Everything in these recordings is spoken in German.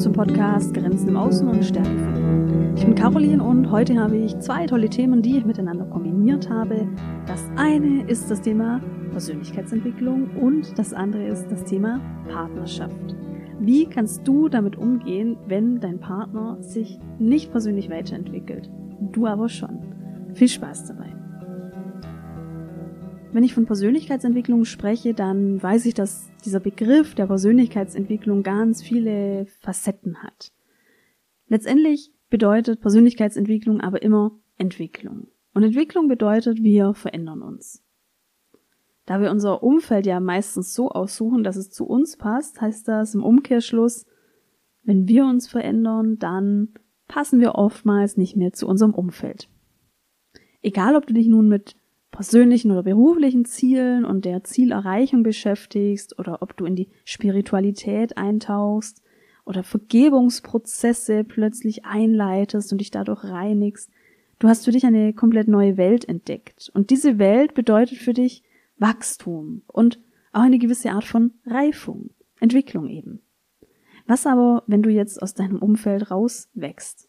zum Podcast Grenzen im Außen und Stärke finden. Ich bin Caroline und heute habe ich zwei tolle Themen, die ich miteinander kombiniert habe. Das eine ist das Thema Persönlichkeitsentwicklung und das andere ist das Thema Partnerschaft. Wie kannst du damit umgehen, wenn dein Partner sich nicht persönlich weiterentwickelt? Du aber schon. Viel Spaß dabei. Wenn ich von Persönlichkeitsentwicklung spreche, dann weiß ich, dass dieser Begriff der Persönlichkeitsentwicklung ganz viele Facetten hat. Letztendlich bedeutet Persönlichkeitsentwicklung aber immer Entwicklung. Und Entwicklung bedeutet, wir verändern uns. Da wir unser Umfeld ja meistens so aussuchen, dass es zu uns passt, heißt das im Umkehrschluss, wenn wir uns verändern, dann passen wir oftmals nicht mehr zu unserem Umfeld. Egal, ob du dich nun mit persönlichen oder beruflichen Zielen und der Zielerreichung beschäftigst oder ob du in die Spiritualität eintauchst oder Vergebungsprozesse plötzlich einleitest und dich dadurch reinigst. Du hast für dich eine komplett neue Welt entdeckt. Und diese Welt bedeutet für dich Wachstum und auch eine gewisse Art von Reifung, Entwicklung eben. Was aber, wenn du jetzt aus deinem Umfeld rauswächst?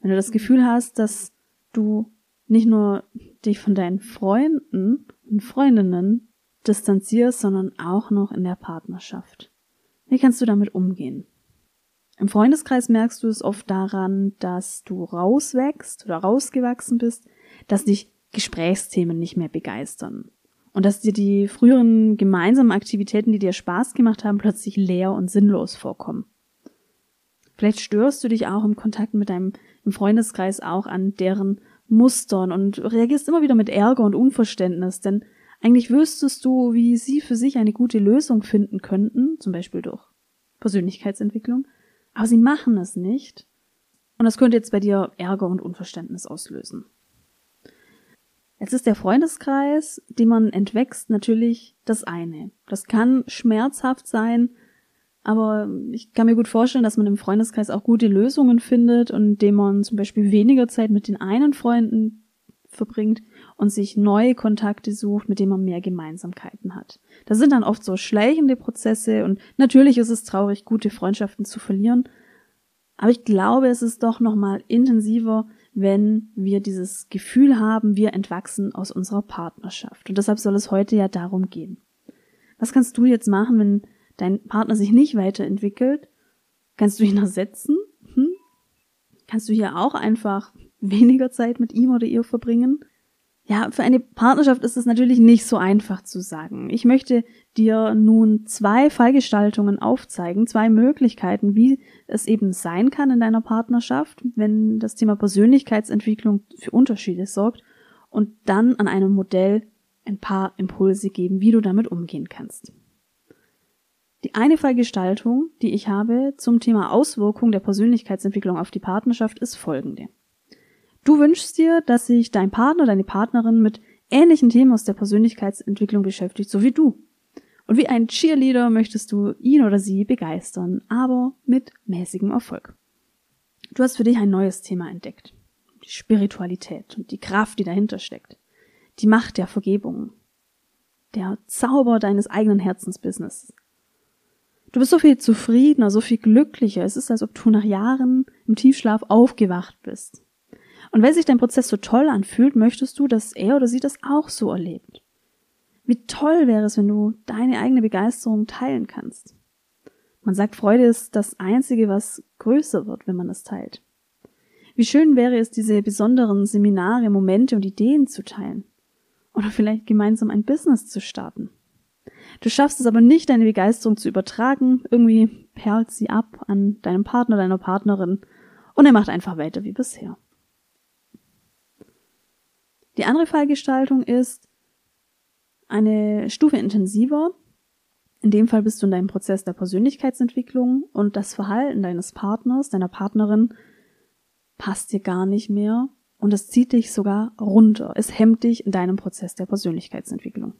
Wenn du das Gefühl hast, dass du nicht nur dich von deinen Freunden und Freundinnen distanzierst, sondern auch noch in der Partnerschaft. Wie kannst du damit umgehen? Im Freundeskreis merkst du es oft daran, dass du rauswächst oder rausgewachsen bist, dass dich Gesprächsthemen nicht mehr begeistern und dass dir die früheren gemeinsamen Aktivitäten, die dir Spaß gemacht haben, plötzlich leer und sinnlos vorkommen. Vielleicht störst du dich auch im Kontakt mit deinem im Freundeskreis auch an deren Mustern und reagierst immer wieder mit Ärger und Unverständnis, denn eigentlich wüsstest du, wie sie für sich eine gute Lösung finden könnten, zum Beispiel durch Persönlichkeitsentwicklung, aber sie machen es nicht. Und das könnte jetzt bei dir Ärger und Unverständnis auslösen. Jetzt ist der Freundeskreis, den man entwächst, natürlich das eine. Das kann schmerzhaft sein, aber ich kann mir gut vorstellen, dass man im Freundeskreis auch gute Lösungen findet und indem man zum Beispiel weniger Zeit mit den einen Freunden verbringt und sich neue Kontakte sucht, mit denen man mehr Gemeinsamkeiten hat. Das sind dann oft so schleichende Prozesse und natürlich ist es traurig, gute Freundschaften zu verlieren. Aber ich glaube, es ist doch nochmal intensiver, wenn wir dieses Gefühl haben, wir entwachsen aus unserer Partnerschaft. Und deshalb soll es heute ja darum gehen. Was kannst du jetzt machen, wenn dein Partner sich nicht weiterentwickelt? Kannst du ihn ersetzen? Hm? Kannst du hier auch einfach weniger Zeit mit ihm oder ihr verbringen? Ja, für eine Partnerschaft ist es natürlich nicht so einfach zu sagen. Ich möchte dir nun zwei Fallgestaltungen aufzeigen, zwei Möglichkeiten, wie es eben sein kann in deiner Partnerschaft, wenn das Thema Persönlichkeitsentwicklung für Unterschiede sorgt und dann an einem Modell ein paar Impulse geben, wie du damit umgehen kannst. Die eine Fallgestaltung, die ich habe zum Thema Auswirkung der Persönlichkeitsentwicklung auf die Partnerschaft, ist folgende. Du wünschst dir, dass sich dein Partner, deine Partnerin mit ähnlichen Themen aus der Persönlichkeitsentwicklung beschäftigt, so wie du. Und wie ein Cheerleader möchtest du ihn oder sie begeistern, aber mit mäßigem Erfolg. Du hast für dich ein neues Thema entdeckt. Die Spiritualität und die Kraft, die dahinter steckt. Die Macht der Vergebung. Der Zauber deines eigenen Herzensbusiness. Du bist so viel zufriedener, so viel glücklicher. Es ist, als ob du nach Jahren im Tiefschlaf aufgewacht bist. Und weil sich dein Prozess so toll anfühlt, möchtest du, dass er oder sie das auch so erlebt. Wie toll wäre es, wenn du deine eigene Begeisterung teilen kannst. Man sagt, Freude ist das Einzige, was größer wird, wenn man es teilt. Wie schön wäre es, diese besonderen Seminare, Momente und Ideen zu teilen. Oder vielleicht gemeinsam ein Business zu starten. Du schaffst es aber nicht, deine Begeisterung zu übertragen. Irgendwie perlt sie ab an deinem Partner, deiner Partnerin und er macht einfach weiter wie bisher. Die andere Fallgestaltung ist eine Stufe intensiver. In dem Fall bist du in deinem Prozess der Persönlichkeitsentwicklung und das Verhalten deines Partners, deiner Partnerin passt dir gar nicht mehr und es zieht dich sogar runter. Es hemmt dich in deinem Prozess der Persönlichkeitsentwicklung.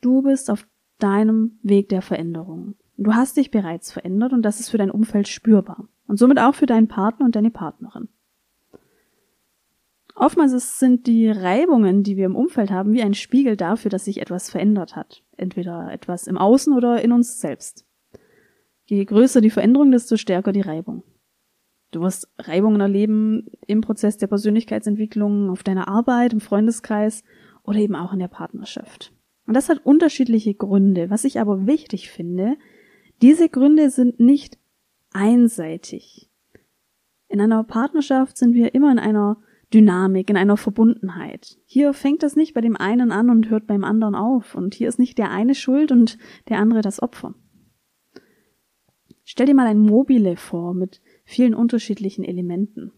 Du bist auf deinem Weg der Veränderung. Du hast dich bereits verändert und das ist für dein Umfeld spürbar. Und somit auch für deinen Partner und deine Partnerin. Oftmals sind die Reibungen, die wir im Umfeld haben, wie ein Spiegel dafür, dass sich etwas verändert hat. Entweder etwas im Außen oder in uns selbst. Je größer die Veränderung, desto stärker die Reibung. Du wirst Reibungen erleben im Prozess der Persönlichkeitsentwicklung, auf deiner Arbeit, im Freundeskreis oder eben auch in der Partnerschaft. Und das hat unterschiedliche Gründe. Was ich aber wichtig finde, diese Gründe sind nicht einseitig. In einer Partnerschaft sind wir immer in einer Dynamik, in einer Verbundenheit. Hier fängt das nicht bei dem einen an und hört beim anderen auf. Und hier ist nicht der eine schuld und der andere das Opfer. Stell dir mal ein Mobile vor mit vielen unterschiedlichen Elementen.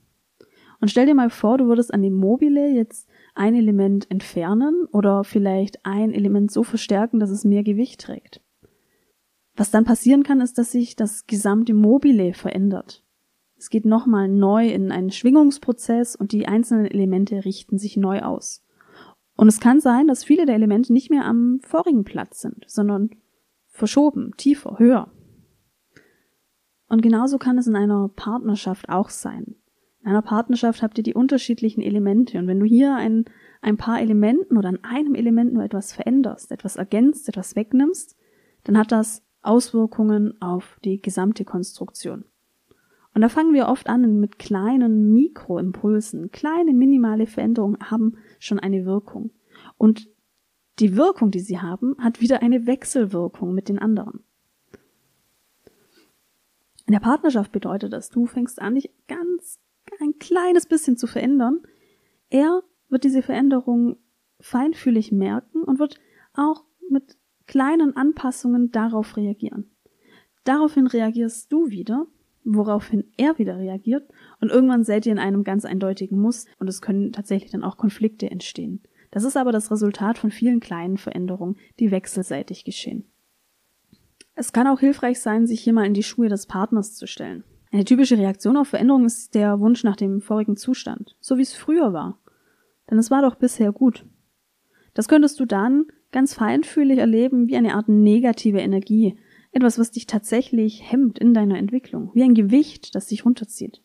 Und stell dir mal vor, du würdest an dem Mobile jetzt ein Element entfernen oder vielleicht ein Element so verstärken, dass es mehr Gewicht trägt. Was dann passieren kann, ist, dass sich das gesamte Mobile verändert. Es geht nochmal neu in einen Schwingungsprozess und die einzelnen Elemente richten sich neu aus. Und es kann sein, dass viele der Elemente nicht mehr am vorigen Platz sind, sondern verschoben, tiefer, höher. Und genauso kann es in einer Partnerschaft auch sein. In einer Partnerschaft habt ihr die unterschiedlichen Elemente und wenn du hier ein, ein paar Elementen oder an einem Element nur etwas veränderst, etwas ergänzt, etwas wegnimmst, dann hat das Auswirkungen auf die gesamte Konstruktion. Und da fangen wir oft an mit kleinen Mikroimpulsen. Kleine minimale Veränderungen haben schon eine Wirkung. Und die Wirkung, die sie haben, hat wieder eine Wechselwirkung mit den anderen. In der Partnerschaft bedeutet das, du fängst an, dich ganz ein kleines bisschen zu verändern. Er wird diese Veränderung feinfühlig merken und wird auch mit kleinen Anpassungen darauf reagieren. Daraufhin reagierst du wieder woraufhin er wieder reagiert und irgendwann seid ihr in einem ganz eindeutigen Muss und es können tatsächlich dann auch Konflikte entstehen. Das ist aber das Resultat von vielen kleinen Veränderungen, die wechselseitig geschehen. Es kann auch hilfreich sein, sich hier mal in die Schuhe des Partners zu stellen. Eine typische Reaktion auf Veränderungen ist der Wunsch nach dem vorigen Zustand, so wie es früher war. Denn es war doch bisher gut. Das könntest du dann ganz feinfühlig erleben wie eine Art negative Energie, etwas, was dich tatsächlich hemmt in deiner Entwicklung. Wie ein Gewicht, das dich runterzieht.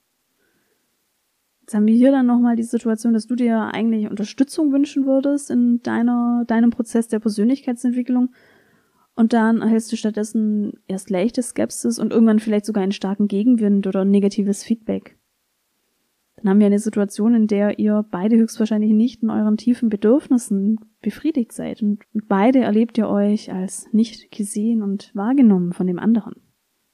Jetzt haben wir hier dann nochmal die Situation, dass du dir eigentlich Unterstützung wünschen würdest in deiner, deinem Prozess der Persönlichkeitsentwicklung. Und dann erhältst du stattdessen erst leichte Skepsis und irgendwann vielleicht sogar einen starken Gegenwind oder negatives Feedback dann haben wir eine Situation, in der ihr beide höchstwahrscheinlich nicht in euren tiefen Bedürfnissen befriedigt seid und beide erlebt ihr euch als nicht gesehen und wahrgenommen von dem anderen.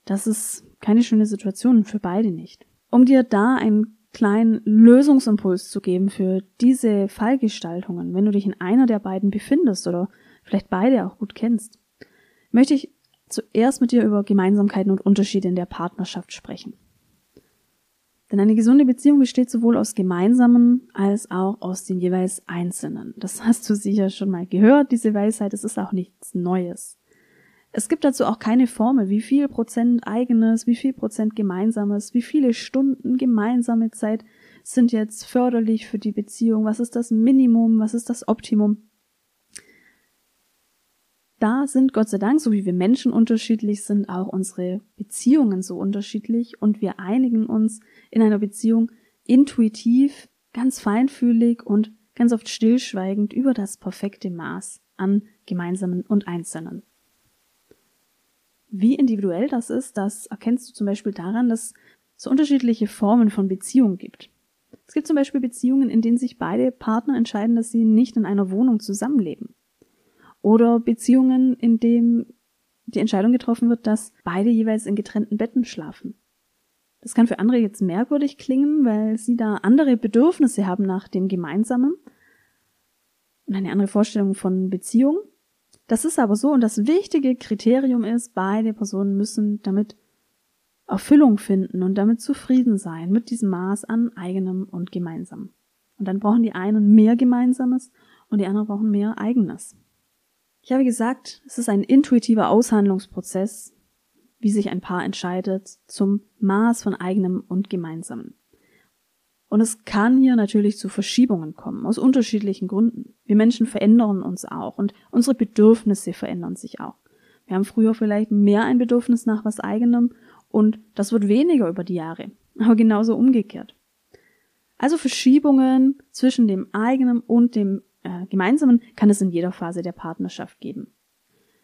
Das ist keine schöne Situation für beide nicht. Um dir da einen kleinen Lösungsimpuls zu geben für diese Fallgestaltungen, wenn du dich in einer der beiden befindest oder vielleicht beide auch gut kennst, möchte ich zuerst mit dir über Gemeinsamkeiten und Unterschiede in der Partnerschaft sprechen. Denn eine gesunde Beziehung besteht sowohl aus gemeinsamen als auch aus den jeweils einzelnen. Das hast du sicher schon mal gehört, diese Weisheit. Es ist auch nichts Neues. Es gibt dazu auch keine Formel, wie viel Prozent eigenes, wie viel Prozent gemeinsames, wie viele Stunden gemeinsame Zeit sind jetzt förderlich für die Beziehung, was ist das Minimum, was ist das Optimum da sind Gott sei Dank, so wie wir Menschen unterschiedlich sind, auch unsere Beziehungen so unterschiedlich und wir einigen uns in einer Beziehung intuitiv, ganz feinfühlig und ganz oft stillschweigend über das perfekte Maß an gemeinsamen und einzelnen. Wie individuell das ist, das erkennst du zum Beispiel daran, dass es unterschiedliche Formen von Beziehungen gibt. Es gibt zum Beispiel Beziehungen, in denen sich beide Partner entscheiden, dass sie nicht in einer Wohnung zusammenleben. Oder Beziehungen, in denen die Entscheidung getroffen wird, dass beide jeweils in getrennten Betten schlafen. Das kann für andere jetzt merkwürdig klingen, weil sie da andere Bedürfnisse haben nach dem Gemeinsamen und eine andere Vorstellung von Beziehung. Das ist aber so und das wichtige Kriterium ist, beide Personen müssen damit Erfüllung finden und damit zufrieden sein mit diesem Maß an eigenem und gemeinsamem. Und dann brauchen die einen mehr Gemeinsames und die anderen brauchen mehr Eigenes. Ich habe gesagt, es ist ein intuitiver Aushandlungsprozess, wie sich ein Paar entscheidet zum Maß von eigenem und gemeinsamen. Und es kann hier natürlich zu Verschiebungen kommen, aus unterschiedlichen Gründen. Wir Menschen verändern uns auch und unsere Bedürfnisse verändern sich auch. Wir haben früher vielleicht mehr ein Bedürfnis nach was eigenem und das wird weniger über die Jahre, aber genauso umgekehrt. Also Verschiebungen zwischen dem eigenen und dem äh, gemeinsamen kann es in jeder Phase der Partnerschaft geben.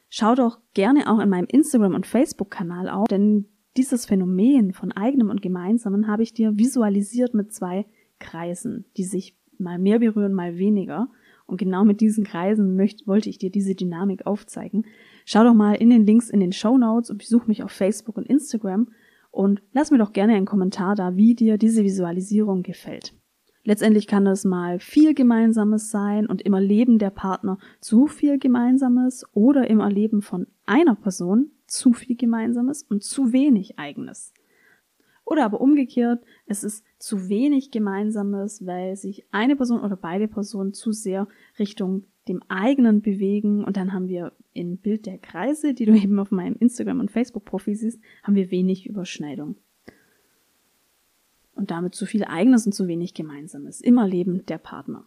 Schau doch gerne auch in meinem Instagram- und Facebook-Kanal auf, denn dieses Phänomen von eigenem und gemeinsamen habe ich dir visualisiert mit zwei Kreisen, die sich mal mehr berühren, mal weniger. Und genau mit diesen Kreisen möchte, wollte ich dir diese Dynamik aufzeigen. Schau doch mal in den Links in den Show Notes und besuch mich auf Facebook und Instagram und lass mir doch gerne einen Kommentar da, wie dir diese Visualisierung gefällt. Letztendlich kann es mal viel Gemeinsames sein und im Erleben der Partner zu viel Gemeinsames oder im Erleben von einer Person zu viel Gemeinsames und zu wenig Eigenes. Oder aber umgekehrt, es ist zu wenig Gemeinsames, weil sich eine Person oder beide Personen zu sehr Richtung dem eigenen bewegen und dann haben wir im Bild der Kreise, die du eben auf meinem Instagram und Facebook Profil siehst, haben wir wenig Überschneidung. Und damit zu viel eigenes und zu wenig gemeinsames. Immer Leben der Partner.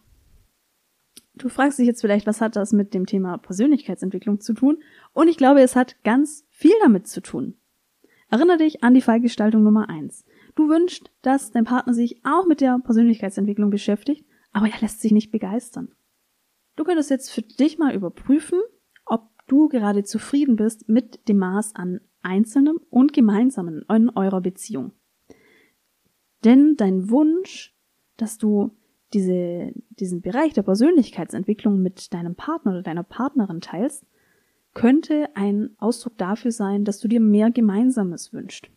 Du fragst dich jetzt vielleicht, was hat das mit dem Thema Persönlichkeitsentwicklung zu tun? Und ich glaube, es hat ganz viel damit zu tun. Erinnere dich an die Fallgestaltung Nummer eins. Du wünschst, dass dein Partner sich auch mit der Persönlichkeitsentwicklung beschäftigt, aber er lässt sich nicht begeistern. Du könntest jetzt für dich mal überprüfen, ob du gerade zufrieden bist mit dem Maß an Einzelnem und Gemeinsamen in eurer Beziehung. Denn dein Wunsch, dass du diese, diesen Bereich der Persönlichkeitsentwicklung mit deinem Partner oder deiner Partnerin teilst, könnte ein Ausdruck dafür sein, dass du dir mehr Gemeinsames wünschst.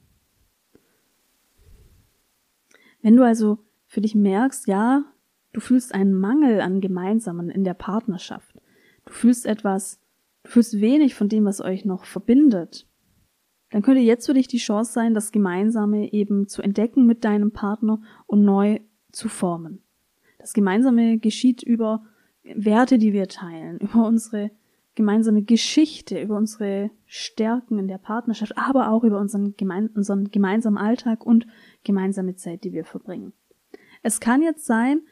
Wenn du also für dich merkst, ja, du fühlst einen Mangel an Gemeinsamen in der Partnerschaft, du fühlst etwas, du fühlst wenig von dem, was euch noch verbindet, dann könnte jetzt für dich die Chance sein, das Gemeinsame eben zu entdecken mit deinem Partner und neu zu formen. Das Gemeinsame geschieht über Werte, die wir teilen, über unsere gemeinsame Geschichte, über unsere Stärken in der Partnerschaft, aber auch über unseren, gemein unseren gemeinsamen Alltag und gemeinsame Zeit, die wir verbringen. Es kann jetzt sein,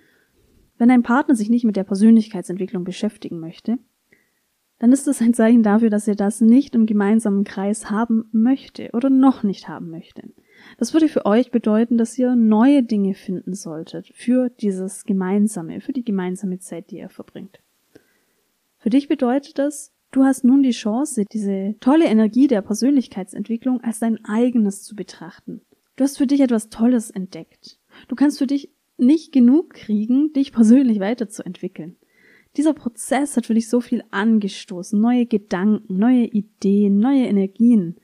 wenn ein Partner sich nicht mit der Persönlichkeitsentwicklung beschäftigen möchte, dann ist das ein Zeichen dafür, dass er das nicht im gemeinsamen Kreis haben möchte oder noch nicht haben möchte. Das würde für euch bedeuten, dass ihr neue Dinge finden solltet für dieses Gemeinsame, für die gemeinsame Zeit, die ihr verbringt. Für dich bedeutet das, du hast nun die Chance, diese tolle Energie der Persönlichkeitsentwicklung als dein eigenes zu betrachten. Du hast für dich etwas Tolles entdeckt. Du kannst für dich nicht genug kriegen, dich persönlich weiterzuentwickeln. Dieser Prozess hat für dich so viel angestoßen, neue Gedanken, neue Ideen, neue Energien.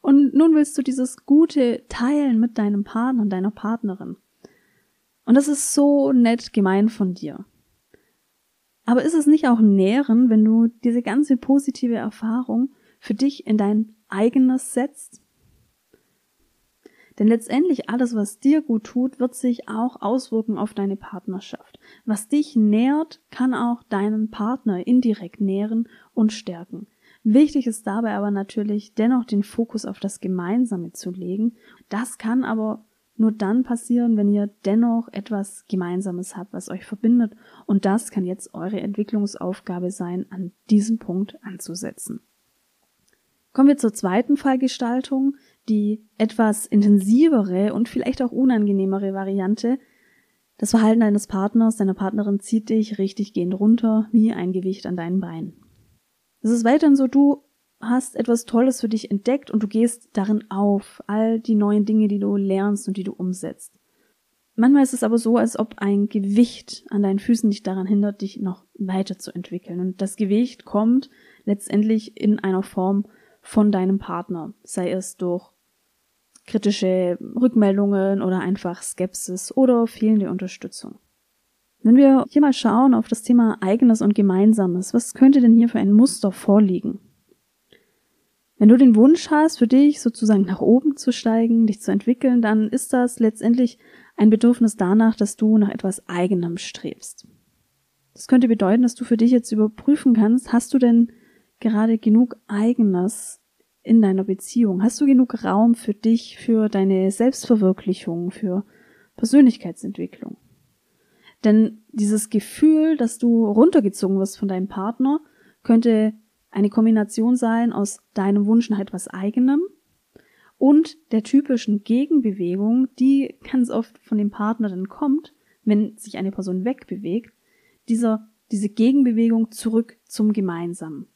Und nun willst du dieses Gute teilen mit deinem Partner und deiner Partnerin. Und das ist so nett gemein von dir. Aber ist es nicht auch nähren, wenn du diese ganze positive Erfahrung für dich in dein eigenes setzt? Denn letztendlich alles, was dir gut tut, wird sich auch auswirken auf deine Partnerschaft. Was dich nährt, kann auch deinen Partner indirekt nähren und stärken. Wichtig ist dabei aber natürlich dennoch den Fokus auf das Gemeinsame zu legen. Das kann aber nur dann passieren, wenn ihr dennoch etwas Gemeinsames habt, was euch verbindet. Und das kann jetzt eure Entwicklungsaufgabe sein, an diesem Punkt anzusetzen. Kommen wir zur zweiten Fallgestaltung, die etwas intensivere und vielleicht auch unangenehmere Variante. Das Verhalten deines Partners, deiner Partnerin zieht dich richtig gehend runter, wie ein Gewicht an deinen Beinen. Es ist weiterhin so, du hast etwas Tolles für dich entdeckt und du gehst darin auf, all die neuen Dinge, die du lernst und die du umsetzt. Manchmal ist es aber so, als ob ein Gewicht an deinen Füßen dich daran hindert, dich noch weiterzuentwickeln. Und das Gewicht kommt letztendlich in einer Form von deinem Partner, sei es durch kritische Rückmeldungen oder einfach Skepsis oder fehlende Unterstützung. Wenn wir hier mal schauen auf das Thema eigenes und gemeinsames, was könnte denn hier für ein Muster vorliegen? Wenn du den Wunsch hast, für dich sozusagen nach oben zu steigen, dich zu entwickeln, dann ist das letztendlich ein Bedürfnis danach, dass du nach etwas eigenem strebst. Das könnte bedeuten, dass du für dich jetzt überprüfen kannst, hast du denn gerade genug eigenes in deiner Beziehung? Hast du genug Raum für dich, für deine Selbstverwirklichung, für Persönlichkeitsentwicklung? Denn dieses Gefühl, dass du runtergezogen wirst von deinem Partner, könnte eine Kombination sein aus deinem Wunsch nach etwas eigenem und der typischen Gegenbewegung, die ganz oft von dem Partner dann kommt, wenn sich eine Person wegbewegt, dieser, diese Gegenbewegung zurück zum Gemeinsamen.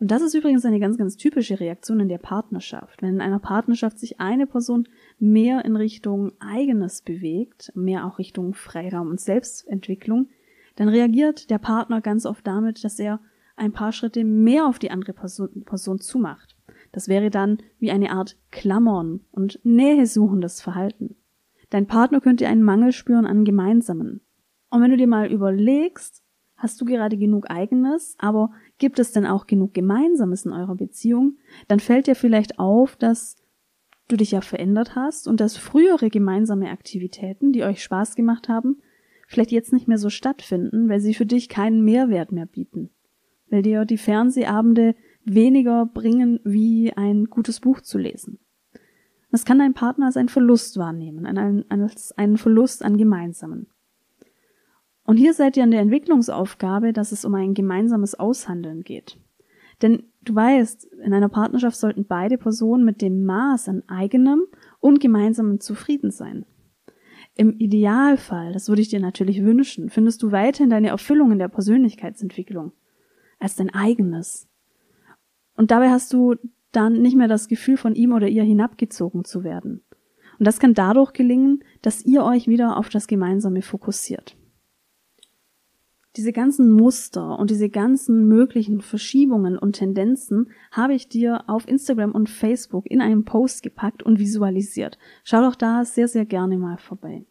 Und das ist übrigens eine ganz, ganz typische Reaktion in der Partnerschaft. Wenn in einer Partnerschaft sich eine Person mehr in Richtung eigenes bewegt, mehr auch Richtung Freiraum und Selbstentwicklung, dann reagiert der Partner ganz oft damit, dass er ein paar Schritte mehr auf die andere Person, Person zumacht. Das wäre dann wie eine Art Klammern und nähesuchendes Verhalten. Dein Partner könnte einen Mangel spüren an Gemeinsamen. Und wenn du dir mal überlegst, hast du gerade genug eigenes, aber gibt es denn auch genug Gemeinsames in eurer Beziehung, dann fällt dir vielleicht auf, dass du dich ja verändert hast und dass frühere gemeinsame Aktivitäten, die euch Spaß gemacht haben, vielleicht jetzt nicht mehr so stattfinden, weil sie für dich keinen Mehrwert mehr bieten. Weil dir die Fernsehabende weniger bringen, wie ein gutes Buch zu lesen. Das kann dein Partner als einen Verlust wahrnehmen, als einen Verlust an Gemeinsamen. Und hier seid ihr an der Entwicklungsaufgabe, dass es um ein gemeinsames Aushandeln geht. Denn du weißt, in einer Partnerschaft sollten beide Personen mit dem Maß an eigenem und gemeinsamem zufrieden sein. Im Idealfall, das würde ich dir natürlich wünschen, findest du weiterhin deine Erfüllung in der Persönlichkeitsentwicklung als dein eigenes. Und dabei hast du dann nicht mehr das Gefühl, von ihm oder ihr hinabgezogen zu werden. Und das kann dadurch gelingen, dass ihr euch wieder auf das Gemeinsame fokussiert diese ganzen Muster und diese ganzen möglichen Verschiebungen und Tendenzen habe ich dir auf Instagram und Facebook in einen Post gepackt und visualisiert. Schau doch da sehr, sehr gerne mal vorbei.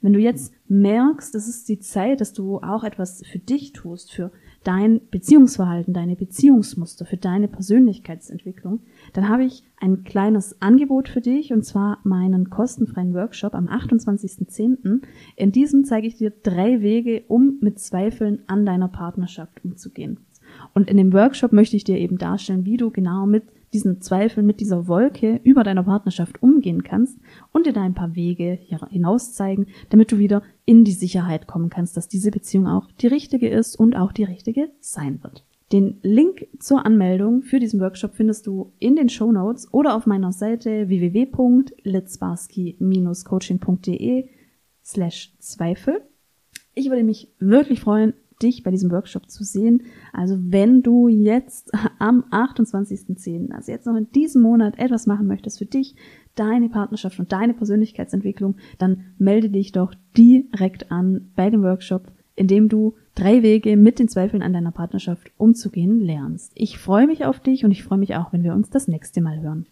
Wenn du jetzt merkst, es ist die Zeit, dass du auch etwas für dich tust, für dein Beziehungsverhalten, deine Beziehungsmuster, für deine Persönlichkeitsentwicklung, dann habe ich ein kleines Angebot für dich und zwar meinen kostenfreien Workshop am 28.10. In diesem zeige ich dir drei Wege, um mit Zweifeln an deiner Partnerschaft umzugehen. Und in dem Workshop möchte ich dir eben darstellen, wie du genau mit diesen Zweifeln, mit dieser Wolke über deiner Partnerschaft umgehen kannst und dir da ein paar Wege hinaus zeigen, damit du wieder in die Sicherheit kommen kannst, dass diese Beziehung auch die richtige ist und auch die richtige sein wird. Den Link zur Anmeldung für diesen Workshop findest du in den Show Notes oder auf meiner Seite www.litzbarski-coaching.de slash Zweifel. Ich würde mich wirklich freuen, dich bei diesem Workshop zu sehen. Also wenn du jetzt am 28.10., also jetzt noch in diesem Monat etwas machen möchtest für dich, deine Partnerschaft und deine Persönlichkeitsentwicklung, dann melde dich doch direkt an bei dem Workshop, in dem du drei Wege mit den Zweifeln an deiner Partnerschaft umzugehen lernst. Ich freue mich auf dich und ich freue mich auch, wenn wir uns das nächste Mal hören.